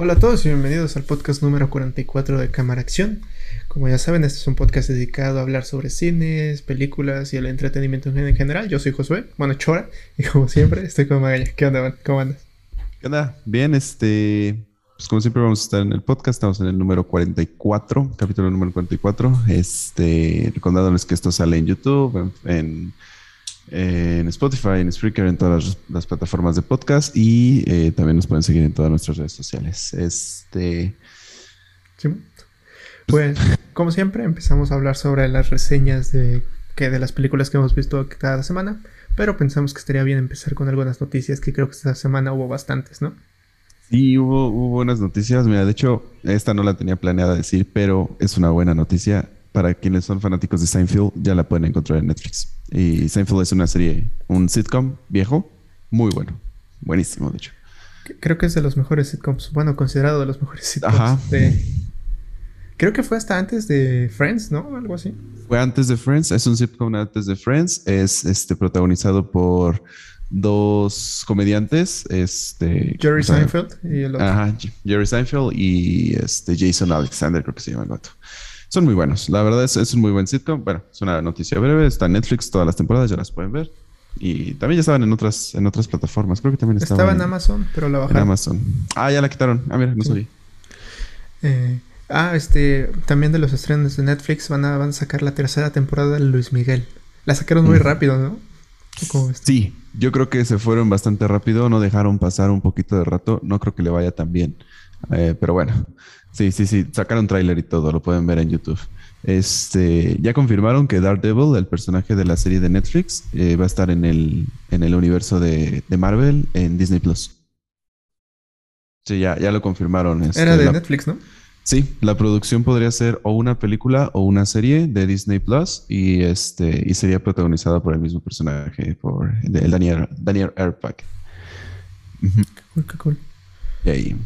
Hola a todos y bienvenidos al podcast número 44 de Cámara Acción. Como ya saben, este es un podcast dedicado a hablar sobre cines, películas y el entretenimiento en general. Yo soy Josué, bueno, Chora, y como siempre estoy con Magaña. ¿Qué onda, man? ¿Cómo andas? ¿Qué onda? Bien, este. Pues como siempre vamos a estar en el podcast, estamos en el número 44, capítulo número 44. Este, recordándoles que esto sale en YouTube, en Spotify, en Spreaker, en todas las, las plataformas de podcast y eh, también nos pueden seguir en todas nuestras redes sociales. Este. Sí. Pues, como siempre, empezamos a hablar sobre las reseñas de, que de las películas que hemos visto cada semana, pero pensamos que estaría bien empezar con algunas noticias que creo que esta semana hubo bastantes, ¿no? Sí, hubo, hubo buenas noticias. Mira, de hecho, esta no la tenía planeada decir, pero es una buena noticia. Para quienes son fanáticos de Seinfeld, ya la pueden encontrar en Netflix. Y Seinfeld es una serie, un sitcom viejo, muy bueno. Buenísimo, de hecho. Creo que es de los mejores sitcoms, bueno, considerado de los mejores sitcoms Ajá. de... Creo que fue hasta antes de Friends, ¿no? Algo así. Fue antes de Friends, es un sitcom antes de Friends. Es este protagonizado por dos comediantes, este Jerry Seinfeld y el otro. Ajá, Jerry Seinfeld y este Jason Alexander, creo que se llama el vato. Son muy buenos. La verdad es, es un muy buen sitcom. Bueno, es una noticia breve. Está en Netflix todas las temporadas, ya las pueden ver. Y también ya estaban en otras, en otras plataformas. Creo que también estaban Estaba en Amazon, pero la en bajaron. Amazon. Ah, ya la quitaron. Ah, mira, no Sí. sabía. Eh, ah, este, también de los estrenos de Netflix van a, van a sacar la tercera temporada de Luis Miguel. La sacaron muy Mm. rápido, ¿no? Sí, yo creo que se fueron bastante rápido, no dejaron pasar un poquito de rato, no creo que le vaya tan bien, Eh, pero bueno, sí, sí, sí, sacaron tráiler y todo, lo pueden ver en YouTube. Este, ya confirmaron que Daredevil, el personaje de la serie de Netflix, eh, va a estar en el, en el universo de, de Marvel en Disney Plus. Sí, ya, ya lo confirmaron. este, Era de la- Netflix, ¿no? Sí, la producción podría ser o una película o una serie de Disney Plus y este y sería protagonizada por el mismo personaje, por el Daniel Daniel Airpack. Qué cool, qué cool. Y ahí.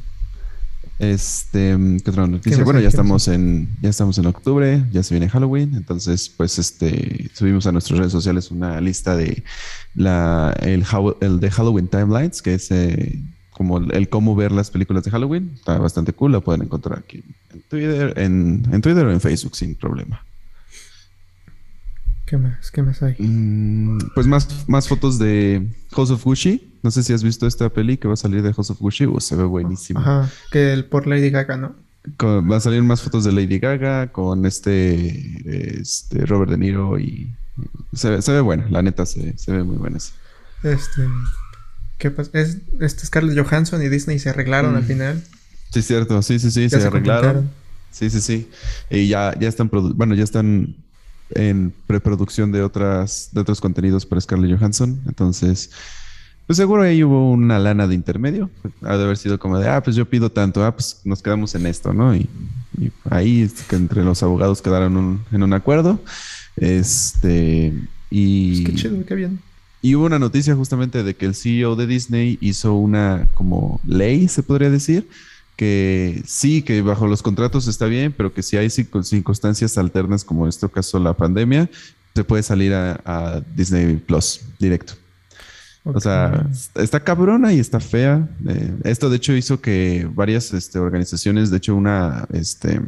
Este, ¿qué otra noticia? Bueno, ya ¿Qué más estamos en ya estamos en octubre, ya se viene Halloween, entonces pues este subimos a nuestras redes sociales una lista de la el, de Halloween Timelines, que es eh, como el, el cómo ver las películas de Halloween. Está bastante cool, la pueden encontrar aquí en Twitter, en, en Twitter o en Facebook sin problema. ¿Qué más? ¿Qué más hay? Mm, pues más, más fotos de House of Gucci. No sé si has visto esta peli que va a salir de House of Gucci. Se ve buenísimo. Ajá, que el por Lady Gaga, ¿no? Con- va a salir más fotos de Lady Gaga con este, este Robert De Niro y y se, ve- se ve buena, la neta se, se ve muy buena. esa. Este. ¿Qué pasa? Es, este Scarlett Johansson y Disney se arreglaron Mm. al final. Sí, cierto, sí, sí, sí, se, arreglaron. Sí, sí, sí. Y ya, ya están, bueno, ya están en preproducción de otras, de otros contenidos para Scarlett Johansson. Entonces, pues seguro ahí hubo una lana de intermedio. Ha de haber sido como de, ah, pues yo pido tanto, ah, pues nos quedamos en esto, ¿no? Y, y ahí es que entre los abogados quedaron un- en un acuerdo. Este, y... Pues qué chido, qué bien. Y hubo una noticia justamente de que el CEO de Disney hizo una como ley, se podría decir, que sí, que bajo los contratos está bien, pero que si hay circun- circunstancias alternas, como en este caso la pandemia, se puede salir a, a Disney Plus directo. O sea, está cabrona y está fea. Eh, esto de hecho hizo que varias este, organizaciones, de hecho una, este,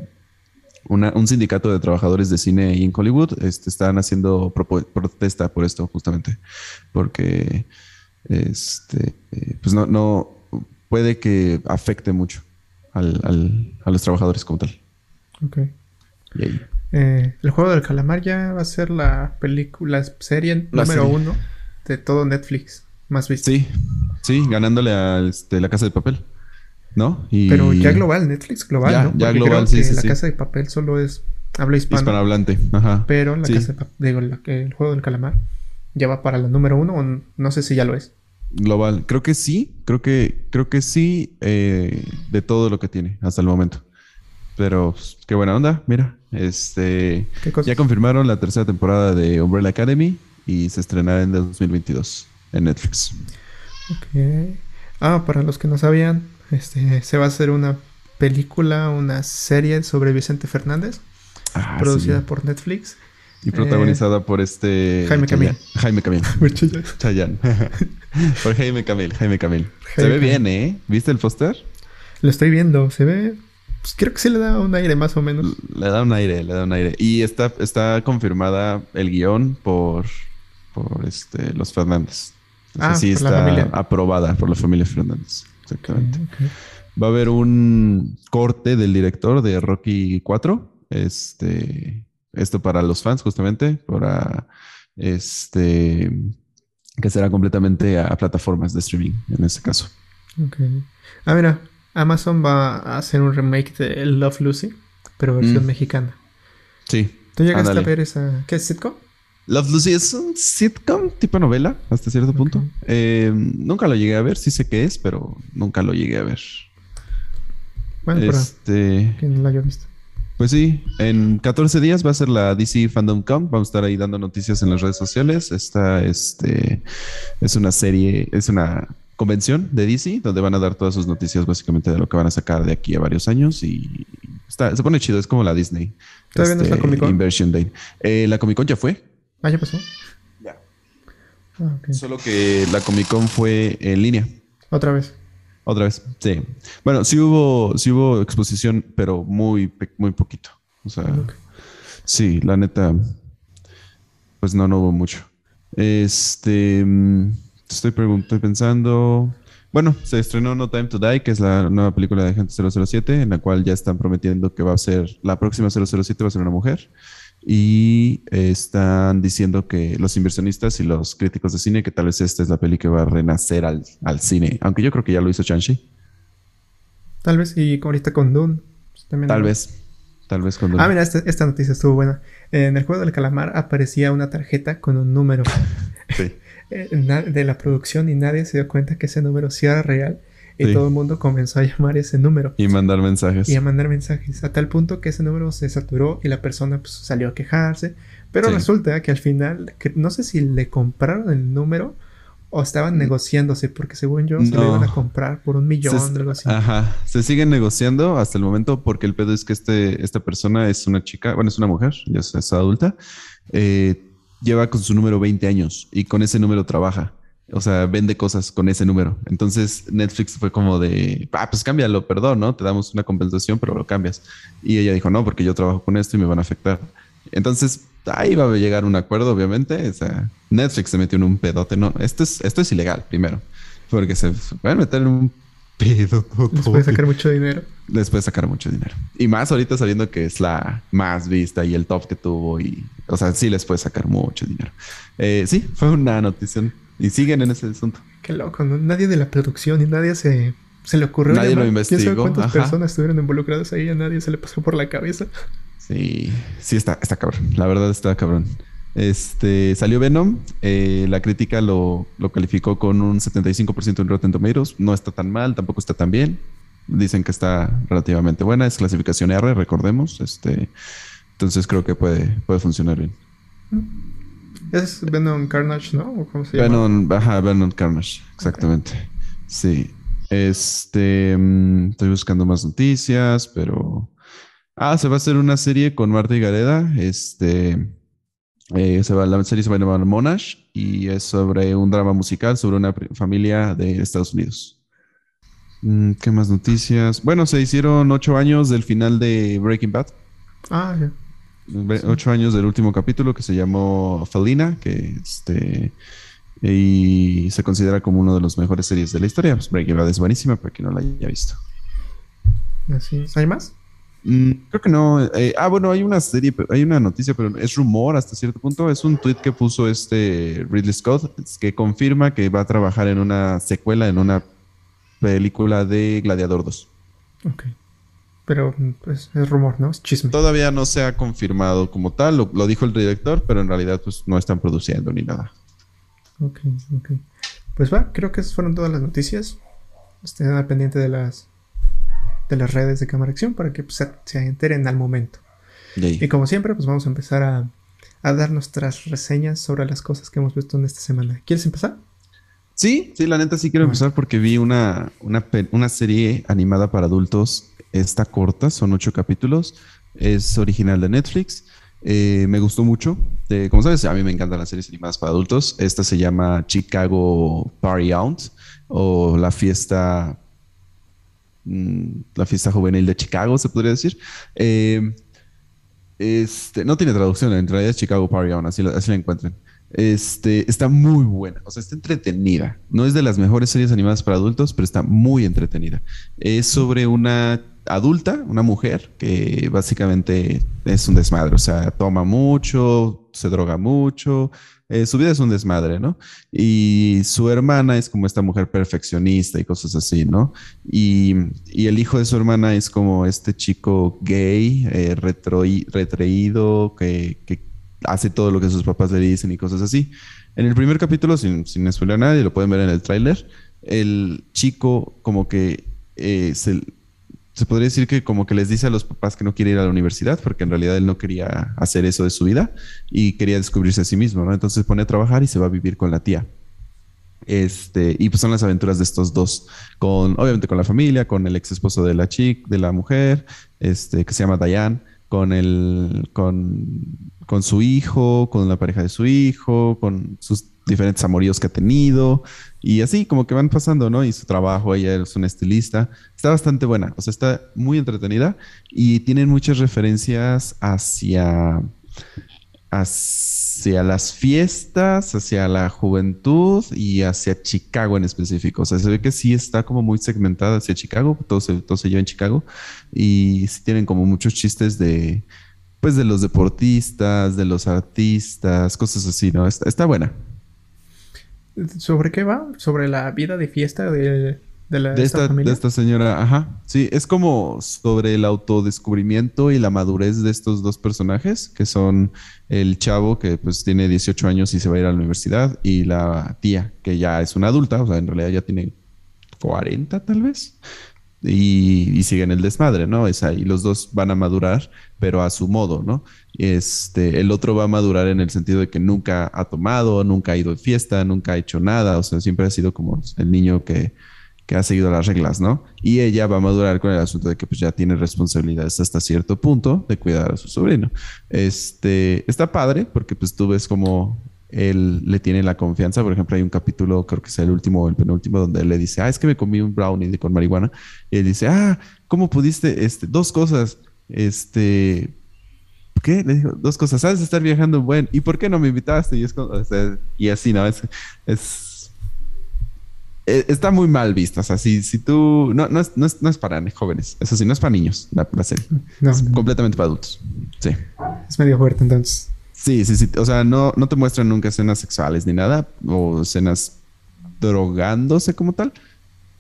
una, un sindicato de trabajadores de cine ahí en Hollywood, este, están haciendo protesta por esto justamente, porque este, pues no, no puede que afecte mucho al, al- a los trabajadores como tal. Ok. Y ahí. Eh, el juego del calamar ya va a ser la película, la serie La número serie. uno de todo Netflix. Más visto. Sí, sí, ganándole a este, la casa de papel, ¿no? Y Pero ya global, Netflix global, Ya, ¿no? ya global, creo sí, que sí, la sí. casa de papel solo es habla hispana. hispanohablante. Ajá. Pero la casa de papel, digo, la- el juego del calamar ya va para la número uno, o no sé si ya lo es. Global. Creo que sí, creo que, creo que sí, eh, de todo lo que tiene hasta el momento. Pero pues, qué buena onda, mira. Este ya confirmaron la tercera temporada de Umbrella Academy y se estrenará en 2022 en Netflix. Ok. Ah, para los que no sabían, este, se va a hacer una película, una serie sobre Vicente Fernández, Ah, producida sí. por Netflix. Y protagonizada por este Jaime Camil. Jaime Camil. Chayanne. por Jaime Camil, Jaime Camil. Se ve Camil. bien, ¿eh? ¿Viste el póster? Lo estoy viendo, se ve. Pues creo que sí le da un aire más o menos. Le da un aire, le da un aire. Y está, está confirmada el guion por, por este, los Fernández. Ah, sí está aprobada por la familia Fernández. Exactamente. Va a haber un corte del director de Rocky 4. Este, esto para los fans, justamente, para este que será completamente a plataformas de streaming en este caso. Ok. Ah, mira, Amazon va a hacer un remake de Love Lucy, pero versión Mm. mexicana. Sí. ¿Tú llegaste a ver esa. ¿Qué es sitcom? Love Lucy es un sitcom tipo novela hasta cierto punto. Eh, nunca lo llegué a ver, sí sé qué es, pero nunca lo llegué a ver. Bueno, este, quien no la haya visto. pues sí, en 14 días va a ser la DC Fandom Con. Vamos a estar ahí dando noticias en las redes sociales. Esta este, es una serie, es una convención de DC donde van a dar todas sus noticias básicamente de lo que van a sacar de aquí a varios años y está, se pone chido, es como la Disney. Este, ¿Todavía no es la Comic Con? Inversion Day. Eh, la Comic Con ya fue. Ah, ya pasó. Ya. Ah. Solo que la Comic Con fue en línea. Otra vez. Otra vez, sí. Bueno, sí hubo, sí hubo exposición, pero muy, pe- muy poquito. O sea, sí, la neta, pues no, no hubo mucho. Este, mm, estoy, estoy pensando. Bueno, se estrenó No Time to Die, que es la nueva película de Agente 007, en la cual ya están prometiendo que va a ser, la próxima 007 va a ser una mujer. Y están diciendo que los inversionistas y los críticos de cine, que tal vez esta es la peli que va a renacer al, al cine. Aunque yo creo que ya lo hizo Shang-Chi. Tal vez, y ahorita con Dune. pues, también Tal vez. Tal vez cuando. Ah, mira, este- esta noticia estuvo buena. En el juego del calamar aparecía una tarjeta con un número Sí. eh, de la producción y nadie se dio cuenta que ese número sí era real. Y Sí. todo el mundo comenzó a llamar ese número Y mandar mensajes. y a mandar mensajes. A tal punto que ese número se saturó y la persona pues, salió a quejarse. Pero Sí. resulta que al final, que no sé si le compraron el número o estaban negociándose, porque según yo se lo Mm. No. iban a comprar por un millón o algo así. Ajá. Se siguen negociando hasta el momento porque el pedo es que este, esta persona es una chica, bueno, es una mujer, ya es, es adulta. eh, lleva con su número 20 años y con ese número trabaja. O sea, vende cosas con ese número. Entonces Netflix fue como de, ah, pues cámbialo, perdón, ¿no? Te damos una compensación, pero lo cambias. Y ella dijo, no, porque yo trabajo con esto y me van a afectar. Entonces, ahí va a llegar un acuerdo, obviamente. O sea, Netflix se metió en un pedote. No, esto es, esto es ilegal, primero. Porque se pueden meter en un pedo. Les puede sacar mucho dinero. Les puede sacar mucho dinero. Y más ahorita sabiendo que es la más vista y el top que tuvo. Y, o sea, sí les puede sacar mucho dinero. Eh, sí, fue una noticia. Y siguen en ese asunto. Qué loco, ¿no? Nadie de la producción y nadie se, se le ocurrió. Nadie lo llamar. ¿Quién sabe investigó, cuántas ajá. personas estuvieron involucradas ahí? A nadie se le pasó por la cabeza. Sí, sí está, está cabrón. La verdad está cabrón. Este salió Venom. eh, la crítica lo, lo calificó con un 75% en Rotten Tomatoes. No está tan mal, tampoco está tan bien. Dicen que está relativamente buena. Es clasificación R, recordemos. Este, entonces creo que puede, puede funcionar bien. Es Venom Carnage, ¿no? ¿O cómo se llama? Venom, ajá, Venom Carnage, exactamente. Sí. Este, mm, estoy buscando más noticias, pero. Ah, se va a hacer una serie con Marta y Gareda. Este. eh, se va, la serie se va a llamar Monash y es sobre un drama musical sobre una familia de Estados Unidos. Mm, ¿Qué más noticias? Bueno, se hicieron ocho años del final de Breaking Bad. Ah, ya. Ocho años del último capítulo que se llamó Felina, que este y se considera como uno de los mejores series de la historia. Pues Breaking Bad es buenísima para quien no la haya visto. Así es. ¿Hay más? Mm, creo que no. eh, ah, bueno, hay una serie, hay una noticia, pero es rumor hasta cierto punto. Es un tweet que puso este Ridley Scott que confirma que va a trabajar en una secuela, en una película de Gladiador 2. Ok. Pero pues es rumor, ¿no? Es chisme. Todavía no se ha confirmado como tal, lo, lo dijo el director, pero en realidad pues no están produciendo ni nada. Ok, ok. Pues va, creo que esas fueron todas las noticias. Estén al pendiente de las de las redes de Cámara Acción para que pues, se, se enteren al momento. Yay. Y como siempre, pues vamos a empezar a, a dar nuestras reseñas sobre las cosas que hemos visto en esta semana. ¿Quieres empezar? Sí, sí, la neta sí quiero Bueno. empezar porque vi una, una, una serie animada para adultos. Está corta, son ocho capítulos. Es original de Netflix. Eh, me gustó mucho. Como sabes, a mí me encantan las series animadas para adultos. Esta se llama Chicago Party Out o la fiesta. mm, la fiesta juvenil de Chicago, se podría decir. Eh, este, no tiene traducción, en realidad es Chicago Party On, así, así la encuentran. Este, está muy buena, o sea, está entretenida. No es de las mejores series animadas para adultos, pero está muy entretenida. Es sobre una adulta, una mujer, que básicamente es un desmadre, o sea, toma mucho, se droga mucho, eh, su vida es un desmadre, ¿no? Y su hermana es como esta mujer perfeccionista y cosas así, ¿no? Y, el hijo de su hermana es como este chico gay, eh, retreído, que, hace todo lo que sus papás le dicen y cosas así. En el primer capítulo, sin, sin spoiler a nadie, lo pueden ver en el tráiler, el chico como que eh, se se podría decir que como que les dice a los papás que no quiere ir a la universidad porque en realidad él no quería hacer eso de su vida y quería descubrirse a sí mismo, ¿no? Entonces pone a trabajar y se va a vivir con la tía. Este, y pues son las aventuras de estos dos, con obviamente con la familia, con el ex esposo de la chica, de la mujer, este, que se llama Diane, con el, con, con su hijo, con la pareja de su hijo, con sus diferentes amoríos que ha tenido, y así como que van pasando, ¿no? Y su trabajo, ella es una estilista. Está bastante buena, o sea, está muy entretenida y tienen muchas referencias hacia, hacia las fiestas, hacia la juventud y hacia Chicago en específico. O sea, se ve que sí está como muy segmentada hacia Chicago, todo se, todo se lleva en Chicago y sí tienen como muchos chistes de, pues, de los deportistas, de los artistas, cosas así, ¿no? Está, está buena. ¿Sobre qué va? ¿Sobre la vida de fiesta de, la, de esta, familia? De esta señora, ajá. Sí, es como sobre el autodescubrimiento y la madurez de estos dos personajes, que son el chavo que pues tiene 18 años y se va a ir a la universidad, y la tía, que ya es una adulta, o sea, en realidad ya tiene 40 tal vez y, siguen el desmadre, ¿no? Es ahí, los dos van a madurar, pero a su modo, ¿no? Este, el otro va a madurar en el sentido de que nunca ha tomado, nunca ha ido de fiesta, nunca ha hecho nada, o sea, siempre ha sido como el niño que, que ha seguido las reglas, ¿no? Y ella va a madurar con el asunto de que pues ya tiene responsabilidades hasta cierto punto de cuidar a su sobrino. Este, está padre porque pues tú ves como él le tiene la confianza. Por ejemplo, hay un capítulo, creo que es el último o el penúltimo, donde él le dice, ah, es que me comí un brownie con marihuana. Y él dice, ah, ¿cómo pudiste? Este, dos cosas. Este, ¿qué? Le dijo, dos cosas. Sabes estar viajando buen. ¿Y por qué no me invitaste? Y es y así, ¿no? Es, es, e, está muy mal visto. O sea, si, si tú. No, no, es, no, es, no es para jóvenes. Eso sí, no es para niños la, serie. es completamente para adultos. Sí. Es medio fuerte entonces. Sí, sí, sí. O sea, no, no te muestran nunca escenas sexuales ni nada, o escenas drogándose como tal,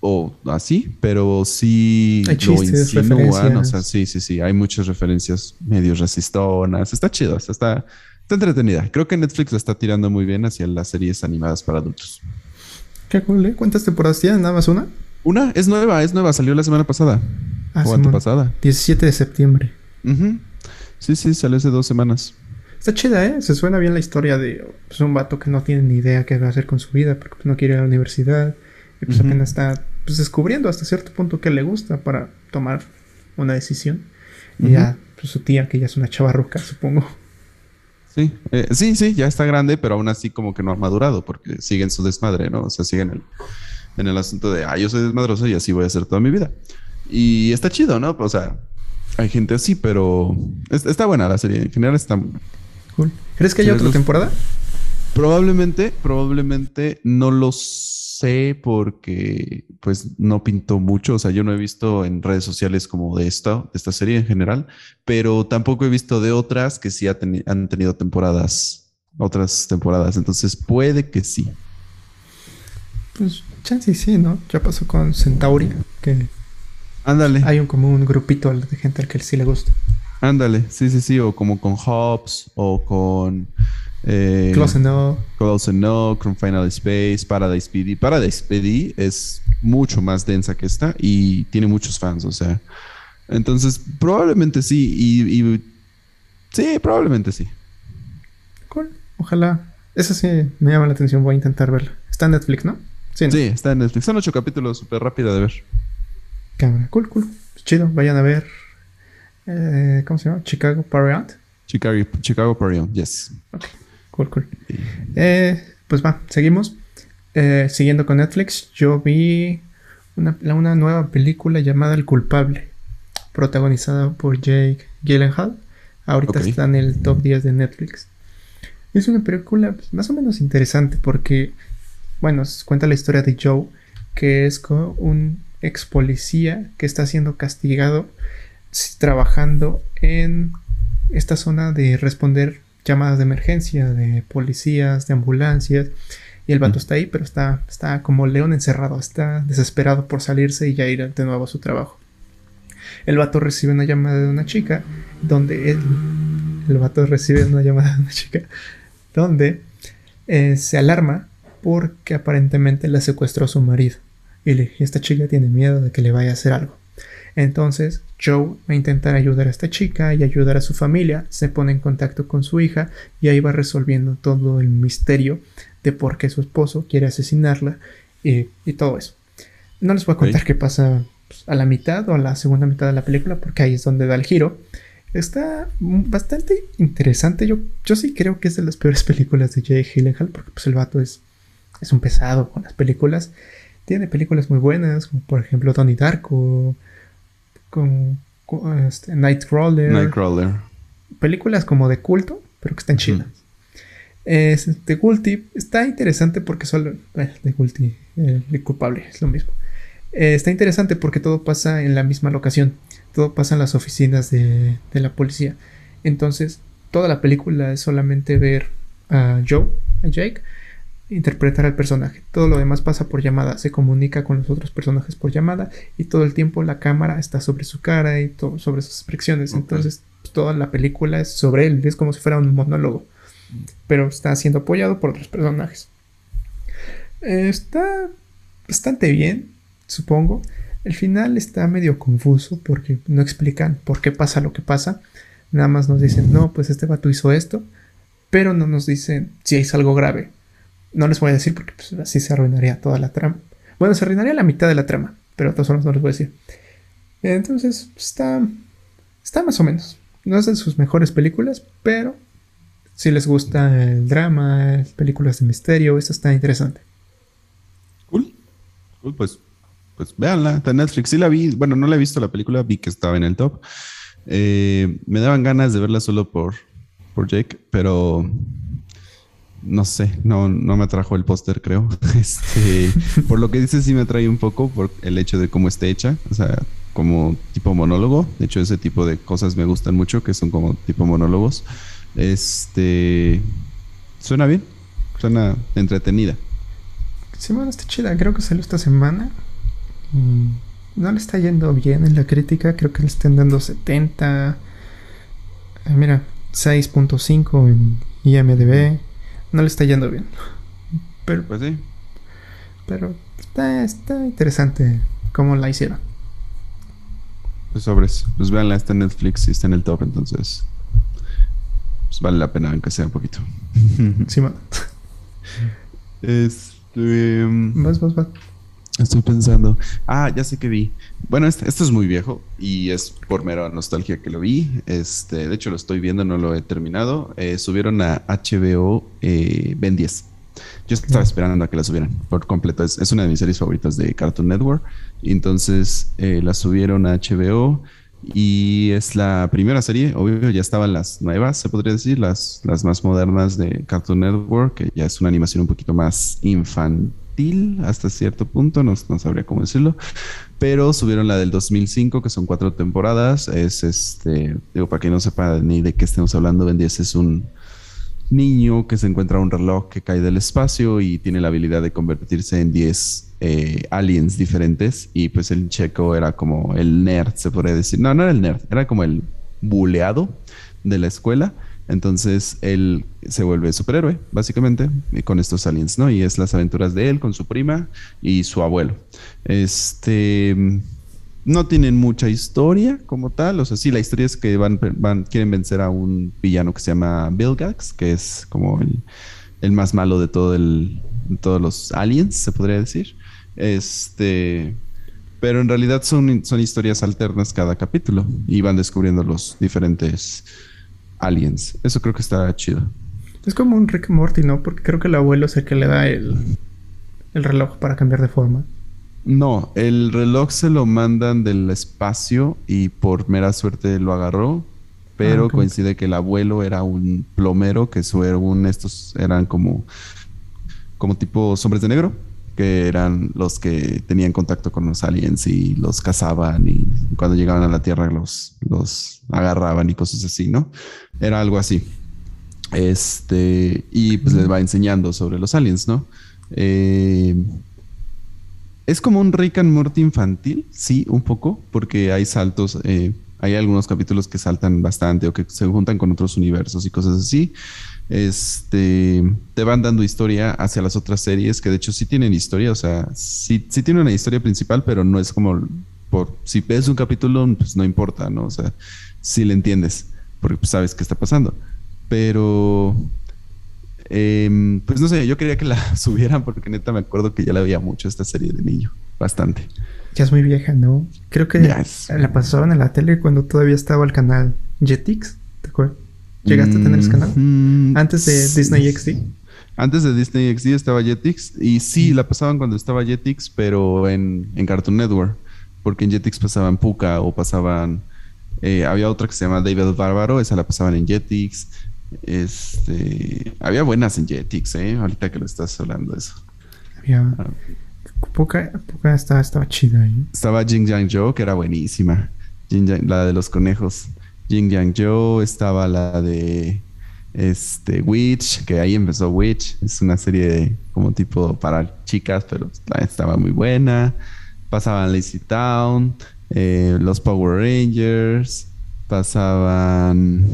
o así, pero sí hay lo insinúan. O sea, sí, sí, sí. Hay muchas referencias medio resistonas. Está chido, está, está entretenida. Creo que Netflix la está tirando muy bien hacia las series animadas para adultos. Qué cool, ¿eh? ¿Cuántas temporadas tienen? ¿Nada más una? Una, es nueva, es nueva. Salió la semana pasada. Ah, o pasada. 17 de septiembre. Sí, sí, salió hace dos semanas. Está chida, ¿eh? Se suena bien la historia de pues, un vato que no tiene ni idea qué va a hacer con su vida porque pues, no quiere ir a la universidad y pues apenas está pues, descubriendo hasta cierto punto qué le gusta para tomar una decisión. Y ya pues, su tía, que ya es una chavarruca, supongo. Sí, eh, sí, sí, ya está grande, pero aún así como que no ha madurado porque sigue en su desmadre, ¿no? O sea, sigue en el, en el asunto de, ah, yo soy desmadroso y así voy a hacer toda mi vida. Y está chido, ¿no? O sea, hay gente así, pero está buena la serie. En general está ¿Crees que hay otra temporada? Probablemente, probablemente no lo sé porque pues no pintó mucho. O sea, yo no he visto en redes sociales como de esta, de esta serie en general, pero tampoco he visto de otras que sí han tenido temporadas, otras temporadas. Entonces puede que sí. Pues chance sí, ¿no? Ya pasó con Centauri, que Ándale. Hay un, como un grupito de gente al que sí le gusta. Ándale, sí, sí, sí, o como con Hobbs o con... Eh, Close Enough. Close Enough, con Final Space, Paradise PD. Paradise PD es mucho más densa que esta y tiene muchos fans, o sea. Entonces, probablemente sí, y, sí, probablemente sí. Cool, ojalá. Esa sí me llama la atención, voy a intentar verla. Está en Netflix, ¿no? Sí, sí está en Netflix. Son ocho capítulos, súper rápida de ver. Cámara, cool, cool. Chido, vayan a ver eh, ¿Cómo se llama? Chicago Party Chicago, Chicago yes. Ok, cool, cool. Eh, pues va, seguimos. Eh, siguiendo con Netflix, yo vi una, una nueva película llamada El culpable, protagonizada por Jake Gyllenhaal. Ahorita está en el top 10 de Netflix. Es una película pues, más o menos interesante porque, bueno, cuenta la historia de Joe, que es un ex policía que está siendo castigado trabajando en esta zona de responder llamadas de emergencia de policías, de ambulancias. Y el vato está ahí, pero está, está como león encerrado, está desesperado por salirse y ya ir de nuevo a su trabajo. El vato recibe una llamada de una chica, donde él, el vato recibe una llamada de una chica, donde eh, se alarma porque aparentemente la secuestró su marido. Y esta chica tiene miedo de que le vaya a hacer algo. Entonces Joe va a intentar ayudar a esta chica y ayudar a su familia, se pone en contacto con su hija y ahí va resolviendo todo el misterio de por qué su esposo quiere asesinarla y, todo eso. No les voy a contar qué pasa pues, a la mitad o a la segunda mitad de la película porque ahí es donde da el giro. Está bastante interesante. Yo, yo sí creo que es de las peores películas de Jay Gyllenhaal porque pues el vato es, es un pesado con las películas. Tiene películas muy buenas, como por ejemplo Tony Darko, con, este, Nightcrawler. Nightcrawler. Películas como de culto, pero que están chidas. Este Gulti está interesante porque solo. de Gulti, el culpable, es lo mismo. Eh, está interesante porque todo pasa en la misma locación. Todo pasa en las oficinas de, de la policía. Entonces, toda la película es solamente ver a Joe, a Jake, interpretar al personaje. Todo lo demás pasa por llamada, se comunica con los otros personajes por llamada y todo el tiempo la cámara está sobre su cara y todo sobre sus expresiones. Entonces pues, toda la película es sobre él, es como si fuera un monólogo, pero está siendo apoyado por otros personajes. está bastante bien, supongo. El final está medio confuso porque no explican por qué pasa lo que pasa. Nada más nos dicen, no, pues este vato hizo esto, pero no nos dicen si es algo grave no les voy a decir porque pues, así se arruinaría toda la trama. Bueno, se arruinaría la mitad de la trama, pero de todas formas no les voy a decir. Entonces, está, está más o menos. No es de sus mejores películas, pero si les gusta el drama, películas de misterio, esto está interesante. Cool. Cool, pues, pues véanla, está Netflix. Sí la vi, bueno, no la he visto la película, vi que estaba en el top. Eh, me daban ganas de verla solo por, por Jake, pero no sé, no, no me atrajo el póster, creo. Este, por lo que dices, sí me atrae un poco por el hecho de cómo esté hecha, o sea, como tipo monólogo. De hecho, ese tipo de cosas me gustan mucho, que son como tipo monólogos. Este, suena bien, suena entretenida. Sí, bueno, está chida. Creo que salió esta semana. Mm, no le está yendo bien en la crítica. Creo que le están dando 70. mira, 6.5 en IMDb no le está yendo bien. Pero, pues sí. Pero está, está interesante cómo la hicieron. Pues sobres. Pues véanla, está en Netflix y está en el top, entonces. Pues vale la pena, aunque sea un poquito. sí, man. Este. Vas, vas, vas. Estoy pensando. Ah, ya sé que vi. Bueno, este, esto es muy viejo y es por mera nostalgia que lo vi. Este, de hecho, lo estoy viendo, no lo he terminado. Eh, subieron a HBO eh, Ben 10. Yo estaba esperando a que la subieran por completo. Es, una de mis series favoritas de Cartoon Network. Entonces eh, la subieron a HBO y es la primera serie. Obvio, ya estaban las nuevas, se podría decir, las, las más modernas de Cartoon Network, que ya es una animación un poquito más infantil hasta cierto punto, no, sabría cómo decirlo, pero subieron la del 2005, que son cuatro temporadas. Es este, digo, para que no sepa ni de qué estemos hablando, Ben 10 es un niño que se encuentra un reloj que cae del espacio y tiene la habilidad de convertirse en 10 eh, aliens diferentes. Y pues el checo era como el nerd, se podría decir. No, no era el nerd, era como el buleado de la escuela entonces él se vuelve superhéroe, básicamente, con estos aliens, ¿no? Y es las aventuras de él con su prima y su abuelo. Este no tienen mucha historia como tal. O sea, sí, la historia es que van, quieren vencer a un villano que se llama Gax, que es como el, más malo de todo el, todos los aliens, se podría decir. Este. Pero en realidad son, son historias alternas cada capítulo y van descubriendo los diferentes aliens. Eso creo que está chido. Es como un Rick Morty, ¿no? Porque creo que el abuelo es el que le da el, el reloj para cambiar de forma. No, el reloj se lo mandan del espacio y por mera suerte lo agarró, pero Ah, coincide que el abuelo era un plomero que según estos eran como, como tipo hombres de negro, que eran los que tenían contacto con los aliens y los cazaban y cuando llegaban a la Tierra los, los agarraban y cosas así, ¿no? Era algo así. Este, y pues les va enseñando sobre los aliens, ¿no? Eh, es como un Rick and Morty infantil, sí, un poco, porque hay saltos, eh, hay algunos capítulos que saltan bastante o que se juntan con otros universos y cosas así. Este, te van dando historia hacia las otras series, que de hecho sí tienen historia, o sea, sí, sí tienen una historia principal, pero no es como por, si ves un capítulo, pues no importa, ¿no? O sea, sí le entiendes, porque pues, sabes qué está pasando. Pero Em, pues no sé, yo quería que la subieran porque neta me acuerdo que ya la veía mucho esta serie de niño, bastante. Ya es muy vieja, ¿no? Creo que la pasaban en la tele cuando todavía estaba el canal Jetix. ¿Te acuerdas? ¿Llegaste a tener ese canal? Mm, Antes de. Disney XD. Antes de Disney XD estaba Jetix y sí, la pasaban cuando estaba Jetix, pero en, en Cartoon Network, porque en Jetix pasaban Puka o pasaban... eh, había otra que se llama David Bárbaro, esa la pasaban en Jetix. Este, había buenas en Jetix, ¿eh? Ahorita que lo estás hablando de eso. Había... Ah. Poca, poca estaba, estaba chida ahí. Estaba Jin Yang Jo, que era buenísima. Jin Yang- la de los conejos. Jin Yang Jo, estaba la de este Witch, que ahí empezó Witch. Es una serie como tipo para chicas, pero estaba muy buena. Pasaban Lazy Town, eh, los Power Rangers, pasaban.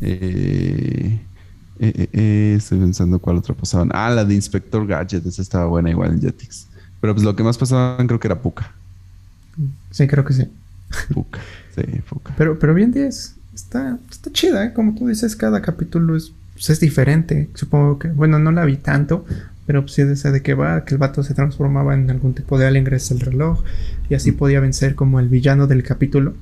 eh, eh, estoy pensando cuál otro pasaban. Ah, la de Inspector Gadget, esa estaba buena igual en Jetix. Pero pues lo que más pasaban creo que era Puka. Sí, creo que sí. Puka. Sí, Puka. Pero, pero bien 10 está, está chida, ¿eh? Como tú dices, cada capítulo es, pues, es diferente. Supongo que, bueno, no la vi tanto, pero pues sí de que va, que el vato se transformaba en algún tipo de alien gracias al reloj y así podía vencer como el villano del capítulo.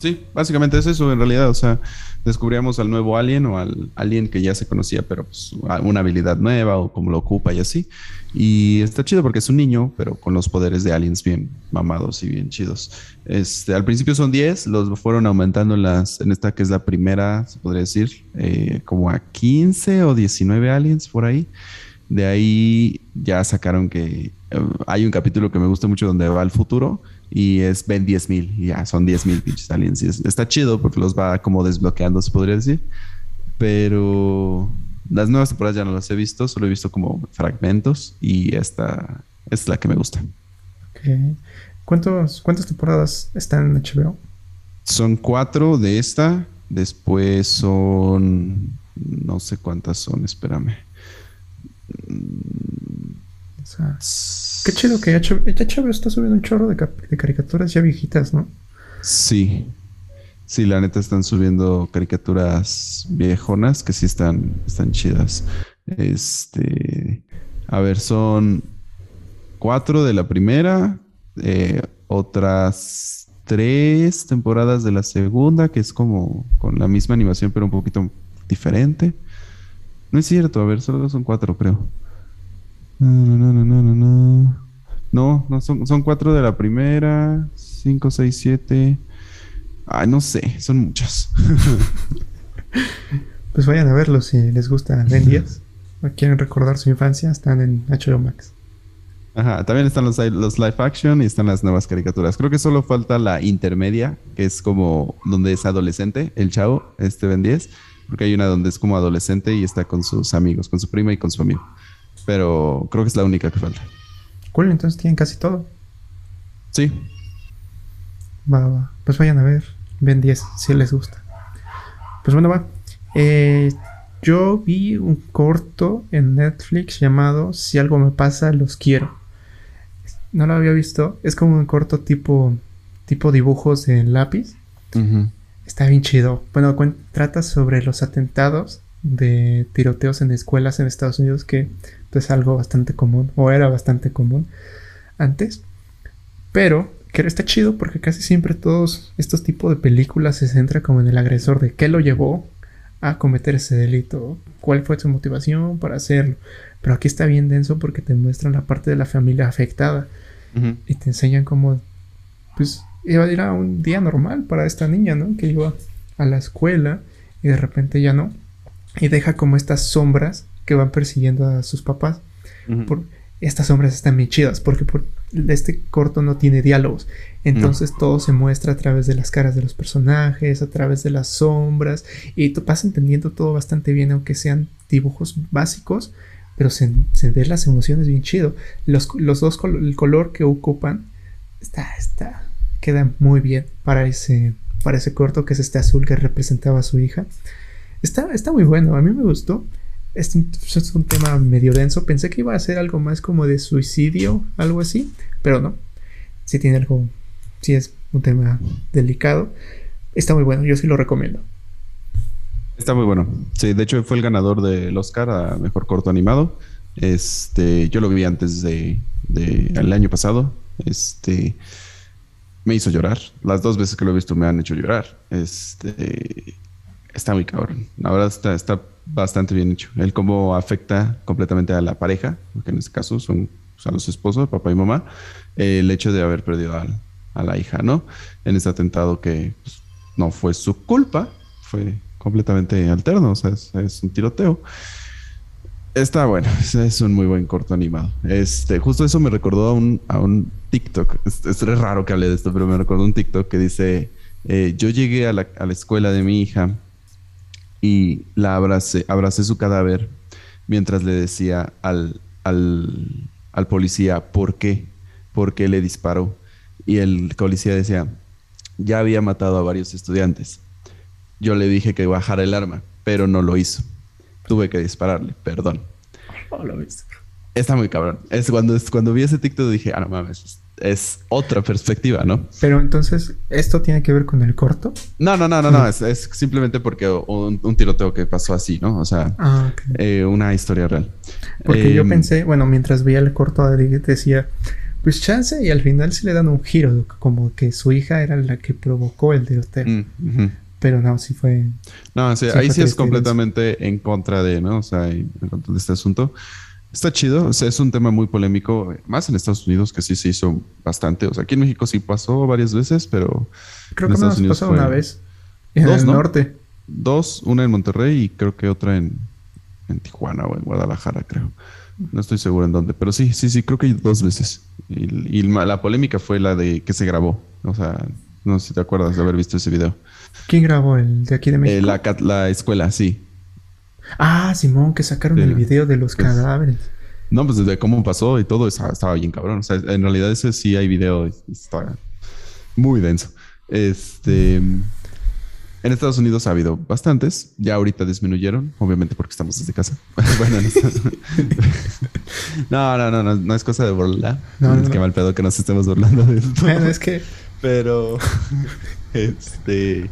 Sí, básicamente es eso en realidad. O sea, descubríamos al nuevo alien o al alien que ya se conocía, pero pues una habilidad nueva o cómo lo ocupa y así. Y está chido porque es un niño, pero con los poderes de aliens bien mamados y bien chidos. Este, al principio son 10, los fueron aumentando en, las, en esta que es la primera, se podría decir, eh, como a 15 o 19 aliens por ahí. De ahí ya sacaron que eh, hay un capítulo que me gusta mucho donde va al futuro y es ven 10.000 y ya son 10.000 pinches aliens. Y es- está chido porque los va como desbloqueando, se podría decir. Pero las nuevas temporadas ya no las he visto, solo he visto como fragmentos y esta es la que me gusta. Ok. ¿Cuántos, ¿Cuántas temporadas están en HBO? Son cuatro de esta, después son no sé cuántas son, espérame. Qué chido que ya HBO está subiendo un chorro de caricaturas ya viejitas, ¿no? Sí. Sí, la neta están subiendo caricaturas viejonas que sí están, están chidas. Este, a ver, son cuatro de la primera, eh, otras tres temporadas de la segunda, que es como con la misma animación, pero un poquito diferente. No es cierto, a ver, solo son cuatro, creo. No, no, no, no, no, no. No, no, son, son cuatro de la primera, cinco, seis, siete. Ay, no sé, son muchas. Pues vayan a verlo si les gusta Ben 10 o quieren recordar su infancia, están en HBO Max. Ajá, también están los, los live action y están las nuevas caricaturas. Creo que solo falta la intermedia, que es como donde es adolescente, el chavo, este Ben 10, porque hay una donde es como adolescente y está con sus amigos, con su prima y con su amigo. Pero creo que es la única que falta. Cool, entonces tienen casi todo. Sí, Va, va. Pues vayan a ver Ben 10 si les gusta. Pues bueno, va. Eh, yo vi un corto en Netflix llamado Si algo me pasa, los quiero. No lo había visto. Es como un corto tipo, tipo dibujos en lápiz. Está bien chido. Bueno, trata sobre los atentados de tiroteos en escuelas en Estados Unidos, que es algo bastante común, o era bastante común antes. Pero que está chido porque casi siempre todos estos tipos de películas se centra como en el agresor, de qué lo llevó a cometer ese delito, cuál fue su motivación para hacerlo. Pero aquí está bien denso porque te muestran la parte de la familia afectada y te enseñan cómo, pues, iba a ir a un día normal para esta niña, ¿no? Que iba a la escuela y de repente ya no. Y deja como estas sombras que van persiguiendo a sus papás. por, estas sombras están bien chidas porque por, este corto no tiene diálogos. Entonces todo se muestra a través de las caras de los personajes, a través de las sombras. Y tú vas entendiendo todo bastante bien, aunque sean dibujos básicos. Pero se, se ven las emociones bien chido. Los, los dos, el color que ocupan está, está, queda muy bien para ese, para ese corto que es este azul que representaba a su hija. Está, está muy bueno, a mí me gustó. Es un, es un tema medio denso. Pensé que iba a ser algo más como de suicidio, algo así, pero no. Sí tiene algo, sí es un tema delicado. Está muy bueno, yo sí lo recomiendo. Está muy bueno. Sí, de hecho fue el ganador del Oscar a mejor corto animado. Este, yo lo vi antes de, de el año pasado. Este, me hizo llorar. Las dos veces que lo he visto me han hecho llorar. Este, está muy cabrón. La verdad está, está bastante bien hecho. El cómo afecta completamente a la pareja, que en este caso son a los esposos, papá y mamá, el hecho de haber perdido a, la hija, ¿no? En este atentado que pues, no fue su culpa, fue completamente alterno, o sea, es un tiroteo. Está bueno, es un muy buen corto animado. Este, justo eso me recordó a un, a un TikTok. Es, raro que hable de esto, pero me recordó un TikTok que dice: eh, Yo llegué a la, a la, escuela de mi hija y la abracé, abracé su cadáver mientras le decía al, al, al policía por qué, por qué le disparó. Y el policía decía: Ya había matado a varios estudiantes. Yo le dije que bajara el arma, pero no lo hizo tuve que dispararle, perdón. Oh, lo Está muy cabrón. Es cuando, cuando vi ese TikTok dije, ah, no mames, es otra perspectiva, ¿no? Pero entonces, ¿esto tiene que ver con el corto? No, no, no, no, no. Es, simplemente porque un, tiroteo que pasó así, ¿no? O sea, ah, eh, una historia real. Porque yo em, pensé, bueno, mientras veía el corto, decía, pues chance, y al final sí le dan un giro, como que su hija era la que provocó el tiroteo. Mm, pero no, sí fue. No, ahí sí es completamente en contra de, ¿no? O sea, en contra de este asunto. Está chido, o sea, es un tema muy polémico, más en Estados Unidos que sí se hizo bastante. O sea, aquí en México sí pasó varias veces, pero. Creo que Estados Unidos pasó una vez. En el norte. Dos, una en Monterrey y creo que otra en, en Tijuana o en Guadalajara, creo. No estoy seguro en dónde, pero sí, sí, sí, creo que dos veces. Y, y la polémica fue la de que se grabó. O sea, no sé si te acuerdas de haber visto ese video. ¿Quién grabó el de aquí de México? Eh, la, la, escuela, sí. Ah, Simón, que sacaron el video de los pues, cadáveres. No, pues desde cómo pasó y todo estaba, bien cabrón. O sea, en realidad ese sí hay video. Está muy denso. Este... En Estados Unidos ha habido bastantes. Ya ahorita disminuyeron, obviamente porque estamos desde casa. bueno, no, no, no, no, no, es cosa de burla. No, es que mal pedo que nos estemos burlando de esto. Bueno, es que... Pero... Este.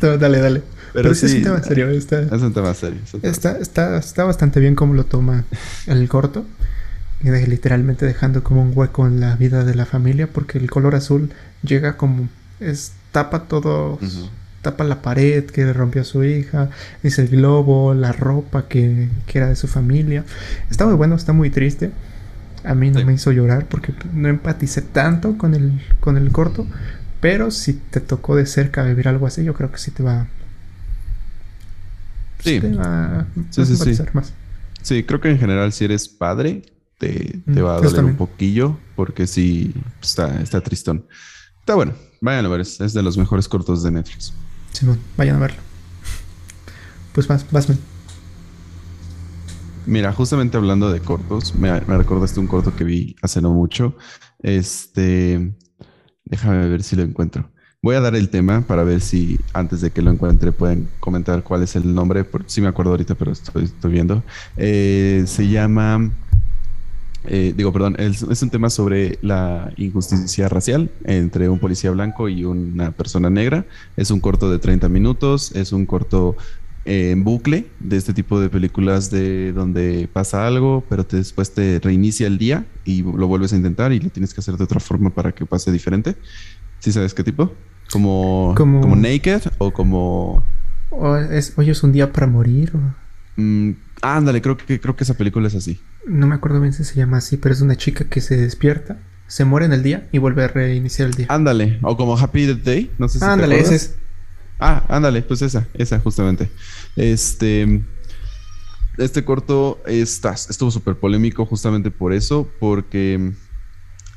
dale, dale. Pero, sí, es un tema serio. Está, es un tema serio. está, está, está, bastante bien como lo toma el corto. literalmente dejando como un hueco en la vida de la familia. Porque el color azul llega como. Es, tapa todo. Tapa la pared que le rompió a su hija. Es el globo, la ropa que, que era de su familia. Está muy bueno, está muy triste. A mí no me hizo llorar porque no empaticé tanto con el, con el corto. Pero si te tocó de cerca vivir algo así, yo creo que sí te va. Sí. Te va, sí, sí, sí. más. Sí, creo que en general, si eres padre, te, te mm, va a doler un poquillo, porque sí está, está tristón. Está bueno, vayan a ver, es, de los mejores cortos de Netflix. Simón, vayan a verlo. Pues vas, vas, Mira, justamente hablando de cortos, me, me recordaste un corto que vi hace no mucho. Este Déjame ver si lo encuentro. Voy a dar el tema para ver si antes de que lo encuentre pueden comentar cuál es el nombre. Sí me acuerdo ahorita, pero estoy, viendo. Eh, se llama... Eh, digo, perdón, es, un tema sobre la injusticia racial entre un policía blanco y una persona negra. Es un corto de 30 minutos, es un corto en bucle de este tipo de películas de donde pasa algo, pero después te reinicia el día y lo vuelves a intentar y lo tienes que hacer de otra forma para que pase diferente. ¿Sí sabes qué tipo? Como, como... Naked o como O es, hoy es un día para morir. O... Mm, ándale, creo que, creo que esa película es así. No me acuerdo bien si se llama así, pero es una chica que se despierta, se muere en el día y vuelve a reiniciar el día. Ándale, o como Happy Death Day, no sé si ándale, te ese es. Ah, ándale, pues esa, esa justamente. Este, este corto está, estuvo súper polémico justamente por eso, porque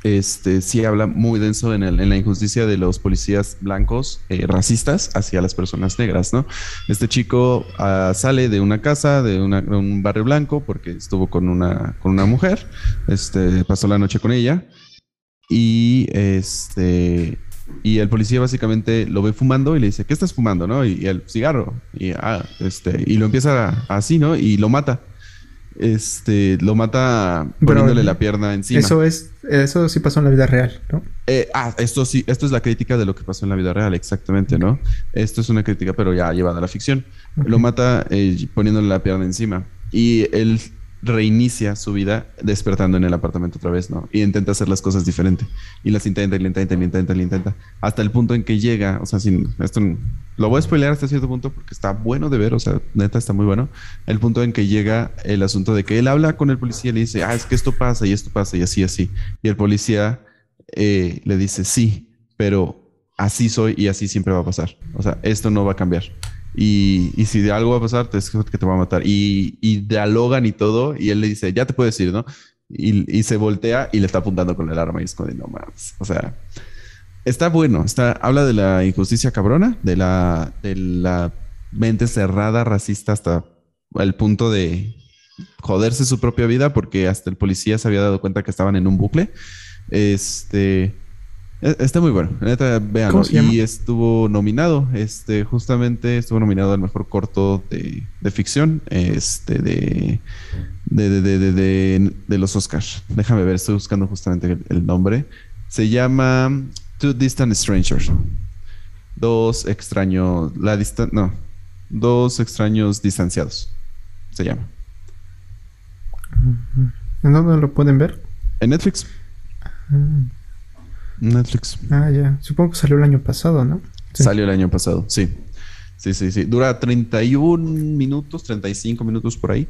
este, sí habla muy denso en, el, la injusticia de los policías blancos eh, racistas hacia las personas negras, ¿no? Este chico uh, sale de una casa, de, una, un barrio blanco, porque estuvo con una, con una mujer, este, pasó la noche con ella, y este el policía básicamente lo ve fumando y le dice, ¿qué estás fumando? Y, el cigarro. Y, ah, este, y lo empieza así, ¿no? Y lo mata. Este, lo mata poniéndole Pero, la pierna encima. Eso es, eso sí pasó en la vida real, ¿no? Eh, ah, esto sí, esto es la crítica de lo que pasó en la vida real, exactamente, ¿no? Esto es una crítica, pero ya llevada a la ficción. Okay. Lo mata eh, poniéndole la pierna encima. Y él reinicia su vida despertando en el apartamento otra vez, ¿no? Y intenta hacer las cosas diferente. Y las intenta, y intenta, y intenta, y intenta. Hasta el punto en que llega, o sea, sin esto lo voy a spoilear hasta cierto punto porque está bueno de ver, o sea, neta está muy bueno. El punto en que llega el asunto de que él habla con el policía y le dice, ah, es que esto pasa y esto pasa y así, así. Y el policía eh, le dice, sí, pero así soy y así siempre va a pasar. O sea, esto no va a cambiar. Y, y, si de algo va a pasar, es que te va a matar. Y, y, dialogan y todo. Y él le dice, ya te puedes ir, ¿no? Y, y, se voltea y le está apuntando con el arma. Y es como de, no mames. O sea, está bueno. Está, habla de la injusticia cabrona, de la, de la mente cerrada, racista, hasta el punto de joderse su propia vida, porque hasta el policía se había dado cuenta que estaban en un bucle. Este. Está muy bueno, neta, véanlo. Y estuvo nominado, este, justamente estuvo nominado al mejor corto de, de ficción, este, de de, de, de, de, los Oscars. Déjame ver, estoy buscando justamente el, el nombre. Se llama Two Distant Strangers. Dos extraños, la distan no, dos extraños distanciados. Se llama. ¿En dónde lo pueden ver? En Netflix. Mm. Netflix. Ah, ya. Supongo que salió el año pasado, ¿no? Sí. Salió el año pasado, sí. Sí, sí, sí. Dura 31 minutos, 35 minutos por ahí.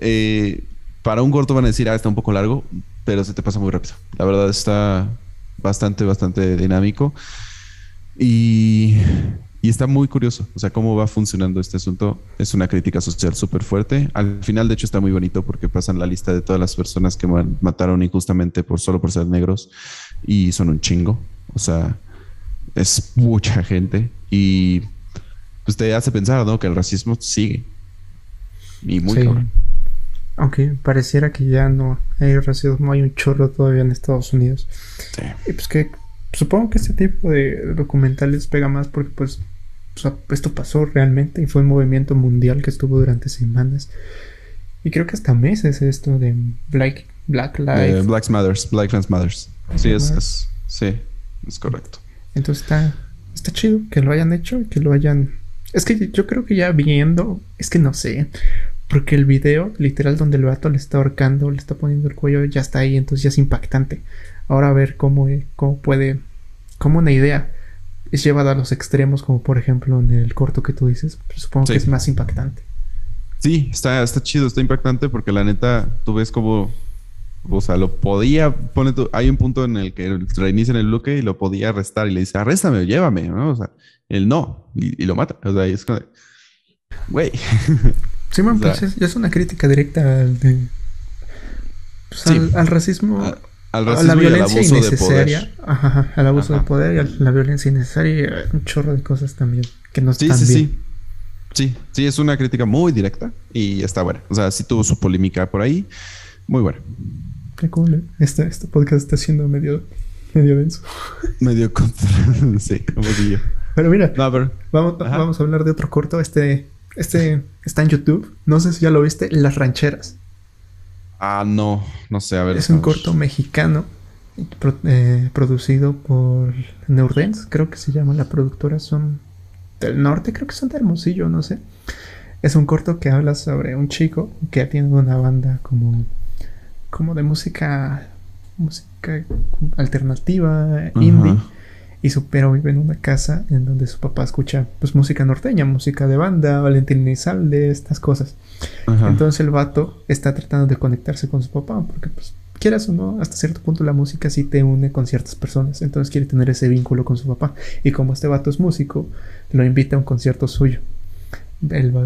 Eh, para un corto van a decir, ah, está un poco largo, pero se te pasa muy rápido. La verdad está bastante, bastante dinámico. Y, y está muy curioso. O sea, cómo va funcionando este asunto. Es una crítica social súper fuerte. Al final, de hecho, está muy bonito porque pasan la lista de todas las personas que mataron injustamente por solo por ser negros y son un chingo. O sea, es mucha gente y pues te hace pensar, ¿no? Que el racismo sigue. Y muy sí. cabrón. Aunque pareciera que ya no hay racismo, hay un chorro todavía en Estados Unidos. Sí. Y pues que supongo que este tipo de documentales pega más porque pues o sea, esto pasó realmente y fue un movimiento mundial que estuvo durante semanas. Y creo que hasta meses esto de Black, Black Lives. Uh, Black Matters, Black Lives Matters. Sí, es, es, sí, es correcto. Entonces está, está chido que lo hayan hecho y que lo hayan... Es que yo creo que ya viendo, es que no sé, porque el video literal donde el vato le está ahorcando, le está poniendo el cuello, ya está ahí, entonces ya es impactante. Ahora a ver cómo, cómo puede, cómo una idea es llevada a los extremos, como por ejemplo en el corto que tú dices, pues supongo sí. que es más impactante. Sí, está, está chido, está impactante porque la neta, tú ves como o sea, lo podía, pone tu, hay un punto en el que reinicia en el bloque y lo podía arrestar y le dice, arréstame, llévame, ¿no? O sea, él no, y, y lo mata. O sea, es como, güey. Sí, man, pues es, es, una crítica directa al, de, pues sí, al, al, racismo. A, al racismo a la violencia y al abuso innecesaria. De poder. Ajá, al abuso ajá. de poder y a la violencia innecesaria y un chorro de cosas también que no sí, están sí, bien. Sí. Sí, sí, es una crítica muy directa y está buena. O sea, sí tuvo su polémica por ahí. Muy buena. Qué cool, ¿eh? Este, este podcast está siendo medio, medio denso. Medio contra... sí, un poquillo. Pero mira, no, pero... Vamos, vamos, a hablar de otro corto. Este, este está en YouTube. No sé si ya lo viste, Las Rancheras. Ah, no, no sé, a ver. Es un corto mexicano pro, eh, producido por Neurdens, creo que se llama la productora. Son del norte, creo que son de Hermosillo, no sé. Es un corto que habla sobre un chico que tiene una banda como como de música música alternativa, -huh. Y su pero vive en una casa en donde su papá escucha pues música norteña, música de banda, Valentín Elizalde, estas cosas. Entonces el vato está tratando de conectarse con su papá porque pues quieras o no, hasta cierto punto la música sí te une con ciertas personas, entonces quiere tener ese vínculo con su papá y como este vato es músico, lo invita a un concierto suyo.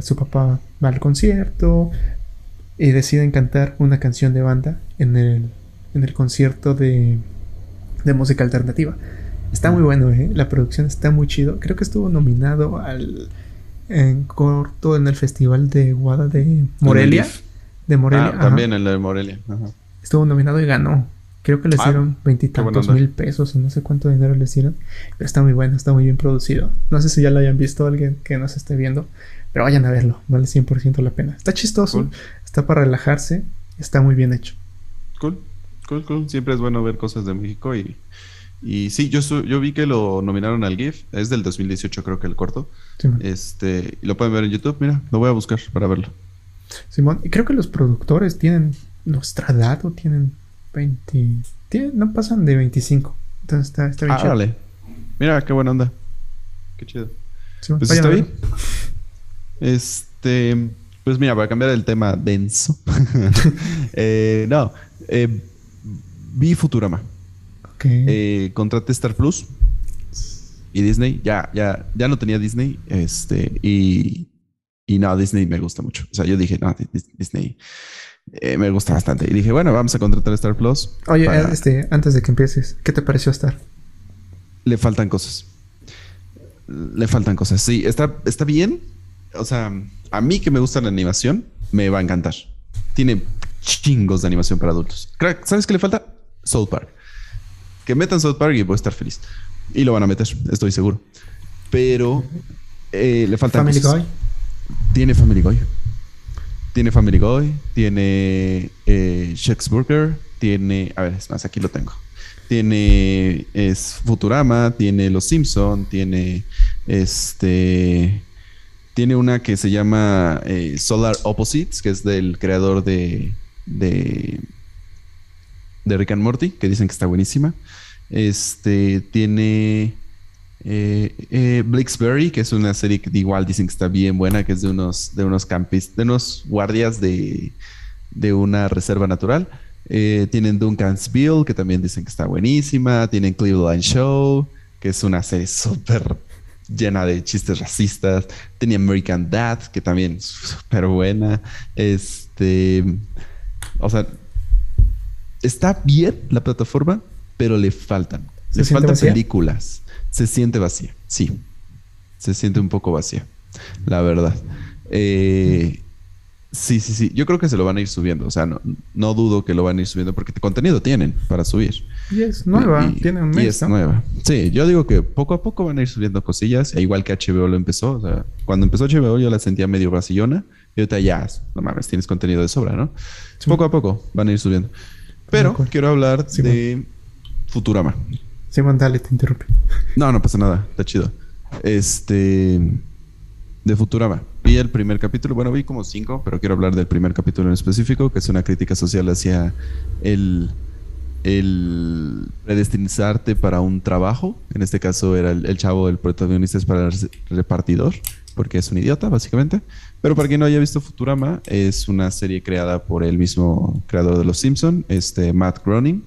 su papá va al concierto y deciden cantar una canción de banda en el, en el concierto de, de música alternativa. Está muy bueno, ¿eh? La producción está muy chido. Creo que estuvo nominado al en corto en el festival de Guada de Morelia. De Morelia. Ah, también en el de Morelia. Estuvo nominado y ganó. Creo que le ah, hicieron veintitantos mil pesos o no sé cuánto dinero le hicieron. Pero está muy bueno, está muy bien producido. No sé si ya lo hayan visto alguien que nos esté viendo. Pero vayan a verlo, vale 100% la pena. Está chistoso, está para relajarse, está muy bien hecho. Cool, cool, cool. Siempre es bueno ver cosas de México y y sí, yo, yo vi que lo nominaron al GIF. Es del 2018, creo que el corto. este, y lo pueden ver en YouTube. Mira, lo voy a buscar para verlo. Simón, y creo que los productores tienen nuestra edad o tienen 20. no pasan de 25. Entonces está, está bien ah, Mira, qué buena onda. Qué chido. pues está bien. Este, pues mira, para cambiar el tema denso. eh, no, eh, vi Futurama. Eh, contraté Star Plus y Disney. Ya, ya, ya no tenía Disney. Este, y, y no, Disney me gusta mucho. O sea, yo dije, no, Disney eh, me gusta bastante. Y dije, bueno, vamos a contratar Star Plus. Oye, este, antes de que empieces, ¿qué te pareció Star? Le faltan cosas. Le faltan cosas. Sí, está, está bien. O sea, a mí que me gusta la animación, me va a encantar. Tiene chingos de animación para adultos. ¿Sabes qué le falta? South Park que metan South Park y voy a estar feliz. Y lo van a meter, estoy seguro. Pero eh, le falta. Family Guy. Tiene Family Guy. Tiene Family Guy. Tiene eh, Burger. Tiene. A ver, es más, aquí lo tengo. Tiene es Futurama. Tiene Los Simpson. Tiene este. Tiene una que se llama eh, Solar Opposites, que es del creador de, de de Rick and Morty, que dicen que está buenísima. Este tiene eh, eh, Blixberry, que es una serie que igual dicen que está bien buena, que es de unos, de unos campistas, de unos guardias de, de una reserva natural. Eh, tienen Duncansville, que también dicen que está buenísima. Tienen Cleveland Show, que es una serie súper llena de chistes racistas. Tiene American Dad, que también es súper buena. Este, o sea, está bien la plataforma, pero le faltan. Le faltan películas. Se siente vacía, sí. Se siente un poco vacía, la verdad. Eh, sí, sí, sí. Yo creo que se lo van a ir subiendo. O sea, no, no dudo que lo van a ir subiendo porque contenido tienen para subir. Y es nueva, tiene un mes. Y es nueva. Sí, yo digo que poco a poco van a ir subiendo cosillas, e igual que HBO lo empezó. O sea, cuando empezó HBO yo la sentía medio vacillona y ahorita ya, no mames, tienes contenido de sobra, ¿no? Poco a poco van a ir subiendo. Pero quiero hablar de Futurama. Simón, dale, te interrumpe. No, no pasa nada, está chido. Este. De Futurama. Vi el primer capítulo, bueno, vi como cinco, pero quiero hablar del primer capítulo en específico, que es una crítica social hacia el, el predestinizarte para un trabajo. En este caso era el, chavo, el protagonista es para el repartidor, porque es un idiota, básicamente. Pero para quien no haya visto Futurama, es una serie creada por el mismo creador de Los Simpson, este Matt Groening,